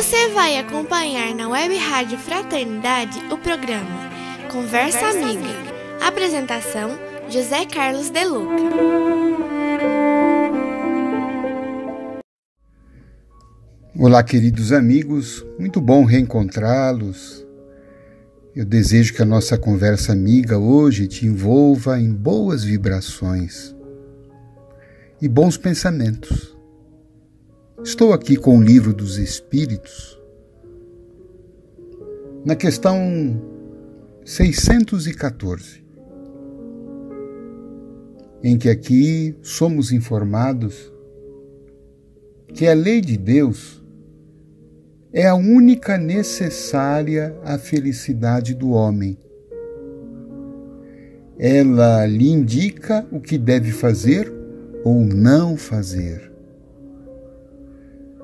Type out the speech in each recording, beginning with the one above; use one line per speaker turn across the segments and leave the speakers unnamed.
Você vai acompanhar na Web Rádio Fraternidade o programa Conversa, Conversa Amiga. Amiga. Apresentação: José Carlos De Luca.
Olá, queridos amigos, muito bom reencontrá-los. Eu desejo que a nossa conversa amiga hoje te envolva em boas vibrações e bons pensamentos. Estou aqui com o livro dos Espíritos, na questão 614, em que aqui somos informados que a lei de Deus é a única necessária à felicidade do homem. Ela lhe indica o que deve fazer ou não fazer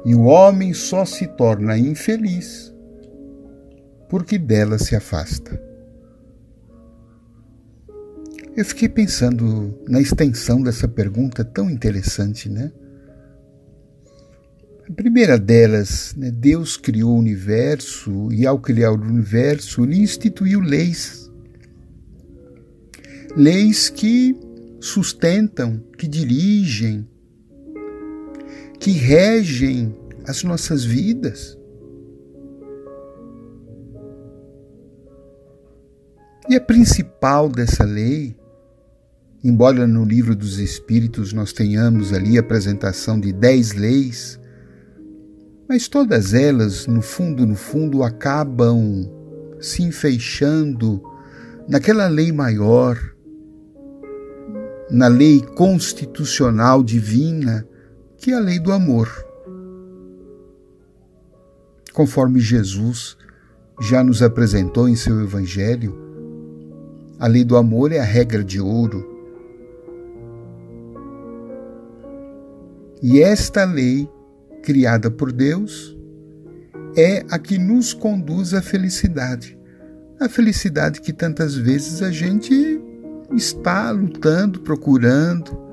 e o homem só se torna infeliz porque dela se afasta. Eu fiquei pensando na extensão dessa pergunta tão interessante, né? A primeira delas, né, Deus criou o universo e, ao criar o universo, ele instituiu leis. Leis que sustentam, que dirigem, que regem as nossas vidas. E a principal dessa lei, embora no livro dos Espíritos nós tenhamos ali a apresentação de dez leis, mas todas elas, no fundo, no fundo, acabam se enfeixando naquela lei maior, na lei constitucional divina, que a lei do amor. Conforme Jesus já nos apresentou em seu Evangelho, a lei do amor é a regra de ouro. E esta lei, criada por Deus, é a que nos conduz à felicidade. A felicidade que tantas vezes a gente está lutando, procurando,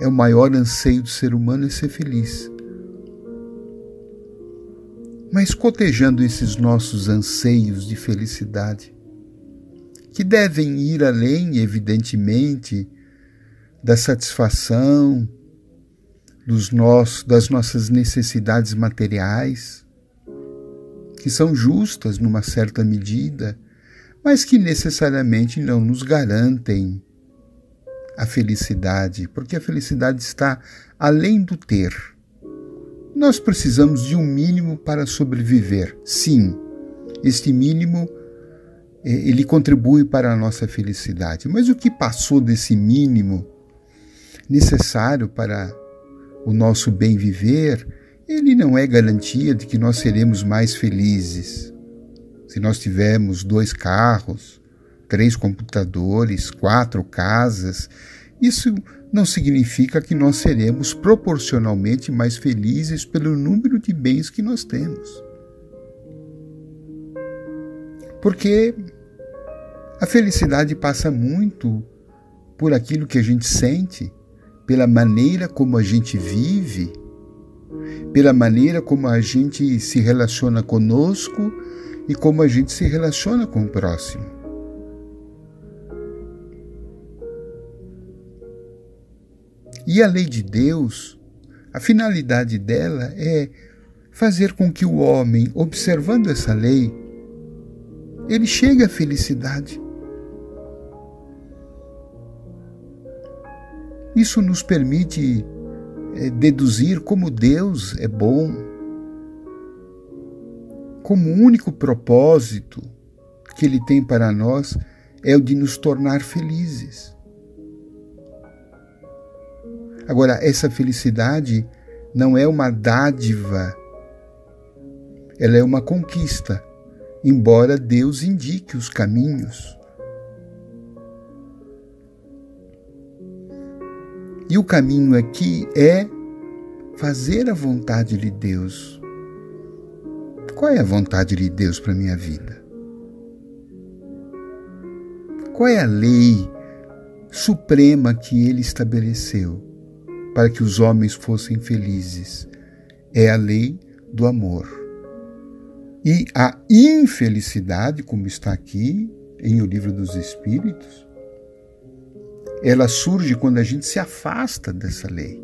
é o maior anseio do ser humano é ser feliz. Mas cotejando esses nossos anseios de felicidade, que devem ir além, evidentemente, da satisfação dos nossos, das nossas necessidades materiais, que são justas numa certa medida, mas que necessariamente não nos garantem a felicidade, porque a felicidade está além do ter. Nós precisamos de um mínimo para sobreviver. Sim, este mínimo eh, ele contribui para a nossa felicidade. Mas o que passou desse mínimo necessário para o nosso bem viver, ele não é garantia de que nós seremos mais felizes. Se nós tivermos dois carros, três computadores, quatro casas, isso não significa que nós seremos proporcionalmente mais felizes pelo número de bens que nós temos. Porque a felicidade passa muito por aquilo que a gente sente, pela maneira como a gente vive, pela maneira como a gente se relaciona conosco e como a gente se relaciona com o próximo. E a lei de Deus, a finalidade dela é fazer com que o homem, observando essa lei, ele chegue à felicidade. Isso nos permite é, deduzir como Deus é bom, como o único propósito que Ele tem para nós é o de nos tornar felizes. Agora, essa felicidade não é uma dádiva, ela é uma conquista, embora Deus indique os caminhos. E o caminho aqui é fazer a vontade de Deus. Qual é a vontade de Deus para minha vida? Qual é a lei suprema que ele estabeleceu para que os homens fossem felizes? É a lei do amor. E a infelicidade, como está aqui em O Livro dos Espíritos, ela surge quando a gente se afasta dessa lei.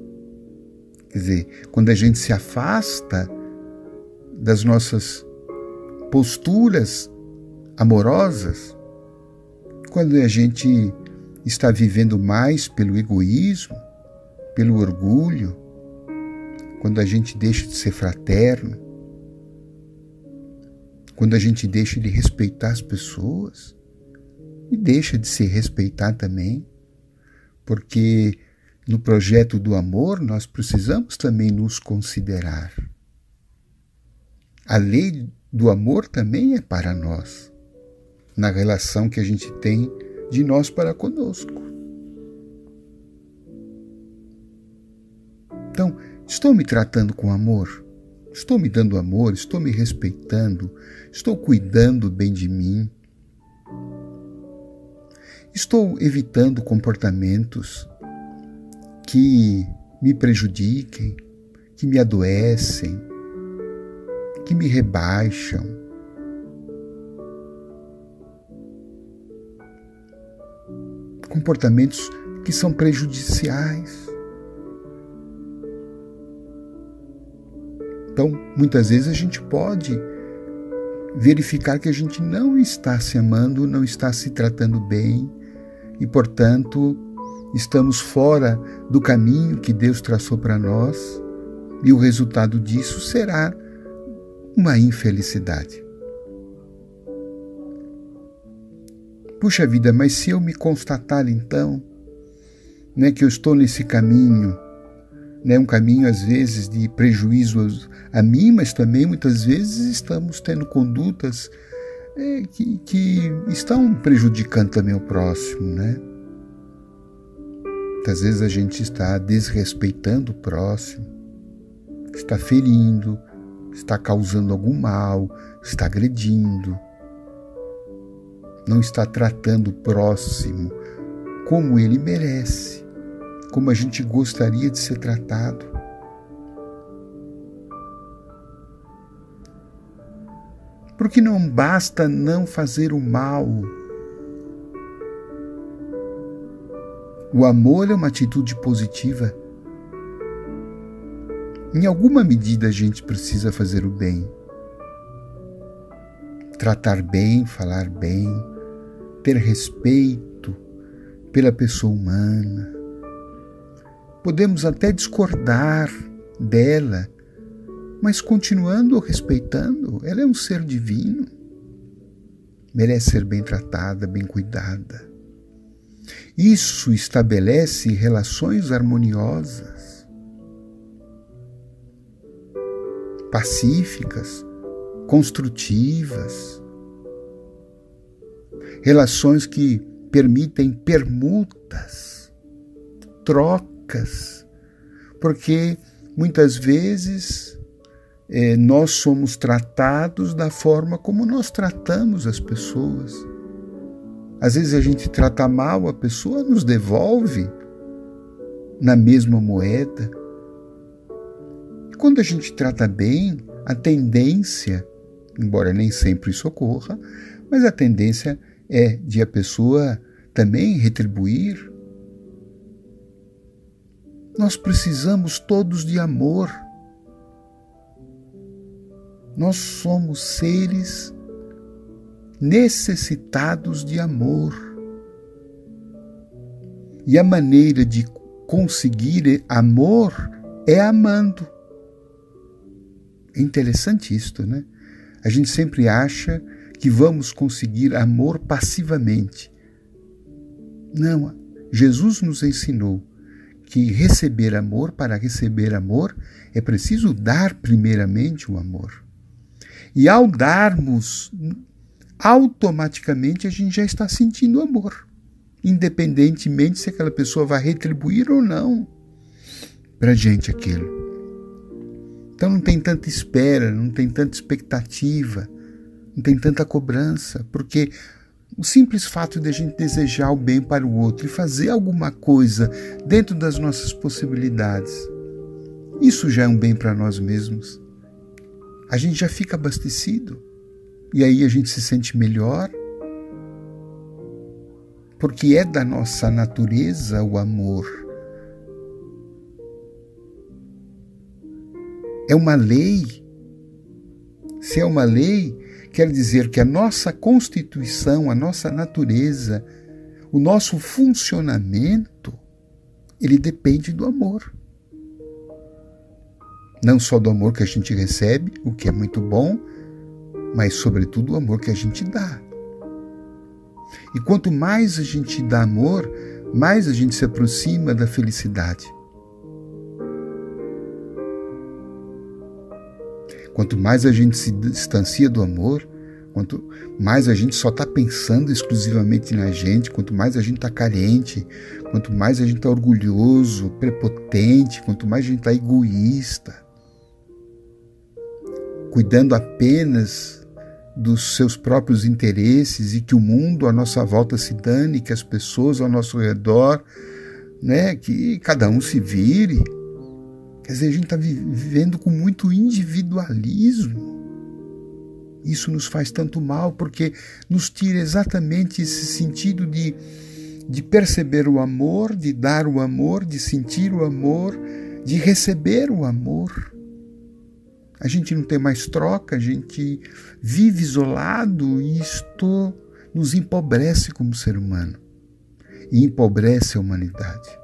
Quer dizer, quando a gente se afasta das nossas posturas amorosas, quando a gente está vivendo mais pelo egoísmo, pelo orgulho, quando a gente deixa de ser fraterno, quando a gente deixa de respeitar as pessoas e deixa de se respeitar também, porque no projeto do amor nós precisamos também nos considerar. A lei do amor também é para nós, na relação que a gente tem de nós para conosco. Então, estou me tratando com amor? Estou me dando amor? Estou me respeitando? Estou cuidando bem de mim? Estou evitando comportamentos que me prejudiquem, que me adoecem, que me rebaixam. Comportamentos que são prejudiciais. Então, muitas vezes a gente pode verificar que a gente não está se amando, não está se tratando bem e, portanto, estamos fora do caminho que Deus traçou para nós, e o resultado disso será uma infelicidade. Puxa vida, mas se eu me constatar então, né, que eu estou nesse caminho, né, um caminho às vezes de prejuízo a mim, mas também muitas vezes estamos tendo condutas é, que, que estão prejudicando também o próximo, né? Muitas vezes a gente está desrespeitando o próximo, está ferindo, está causando algum mal, está agredindo, não está tratando o próximo como ele merece, como a gente gostaria de ser tratado. Porque não basta não fazer o mal O amor é uma atitude positiva. Em alguma medida a gente precisa fazer o bem. Tratar bem, falar bem, ter respeito pela pessoa humana. Podemos até discordar dela, mas continuando respeitando, ela é um ser divino. Merece ser bem tratada, bem cuidada. Isso estabelece relações harmoniosas, pacíficas, construtivas, relações que permitem permutas, trocas, porque muitas vezes eh, nós somos tratados da forma como nós tratamos as pessoas. Às vezes a gente trata mal, a pessoa nos devolve na mesma moeda. Quando a gente trata bem, a tendência, embora nem sempre isso ocorra, mas a tendência é de a pessoa também retribuir. Nós precisamos todos de amor. Nós somos seres necessitados de amor. E a maneira de conseguir amor é amando. É interessante isto, né? A gente sempre acha que vamos conseguir amor passivamente. Não, Jesus nos ensinou que receber amor, para receber amor, é preciso dar primeiramente o amor. E ao darmos, automaticamente a gente já está sentindo amor, independentemente se aquela pessoa vai retribuir ou não para gente aquilo. Então não tem tanta espera, não tem tanta expectativa, não tem tanta cobrança, porque o simples fato de a gente desejar o bem para o outro e fazer alguma coisa dentro das nossas possibilidades, isso já é um bem para nós mesmos a gente já fica abastecido. E aí a gente se sente melhor. Porque é da nossa natureza o amor. É uma lei. Se é uma lei, quer dizer que a nossa constituição, a nossa natureza, o nosso funcionamento, ele depende do amor não só do amor que a gente recebe, o que é muito bom, mas sobretudo o amor que a gente dá. E quanto mais a gente dá amor, mais a gente se aproxima da felicidade. Quanto mais a gente se distancia do amor, quanto mais a gente só está pensando exclusivamente na gente, quanto mais a gente está carente, quanto mais a gente está orgulhoso, prepotente, quanto mais a gente está egoísta, cuidando apenas dos seus próprios interesses e que o mundo à nossa volta se dane, que as pessoas ao nosso redor, né, que cada um se vire. Quer dizer, a gente está vivendo com muito individualismo. Isso nos faz tanto mal porque nos tira exatamente esse sentido de, de perceber o amor, de dar o amor, de sentir o amor, de receber o amor a gente não tem mais troca, a gente vive isolado e isto nos empobrece como ser humano e empobrece a humanidade.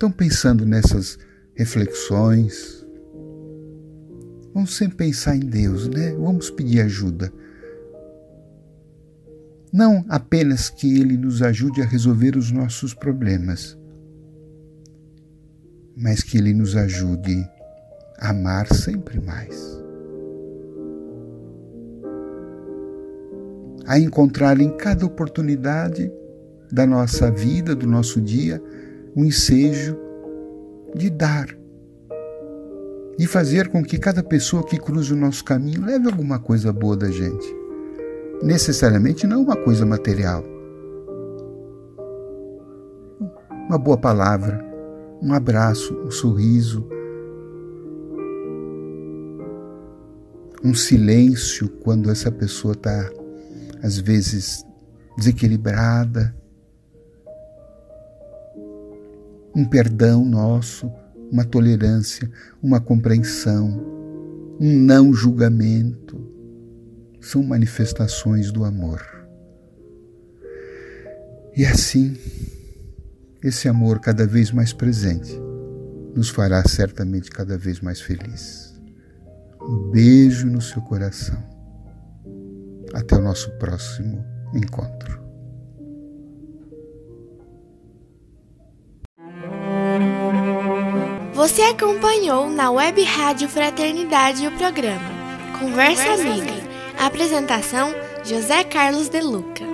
Então, pensando nessas reflexões, vamos sempre pensar em Deus, né? Vamos pedir ajuda. Não apenas que Ele nos ajude a resolver os nossos problemas, mas que Ele nos ajude a amar sempre mais. A encontrar em cada oportunidade da nossa vida, do nosso dia, um ensejo de dar, de fazer com que cada pessoa que cruza o nosso caminho leve alguma coisa boa da gente. Necessariamente não uma coisa material. Uma boa palavra, um abraço, um sorriso, um silêncio quando essa pessoa está, às vezes, desequilibrada, um perdão nosso, uma tolerância, uma compreensão, um não julgamento, são manifestações do amor. E assim, esse amor cada vez mais presente nos fará certamente cada vez mais felizes. Um beijo no seu coração. Até o nosso próximo encontro.
Você acompanhou na Web Rádio Fraternidade o programa Conversa, Conversa Amiga. Amiga. Apresentação: José Carlos De Luca.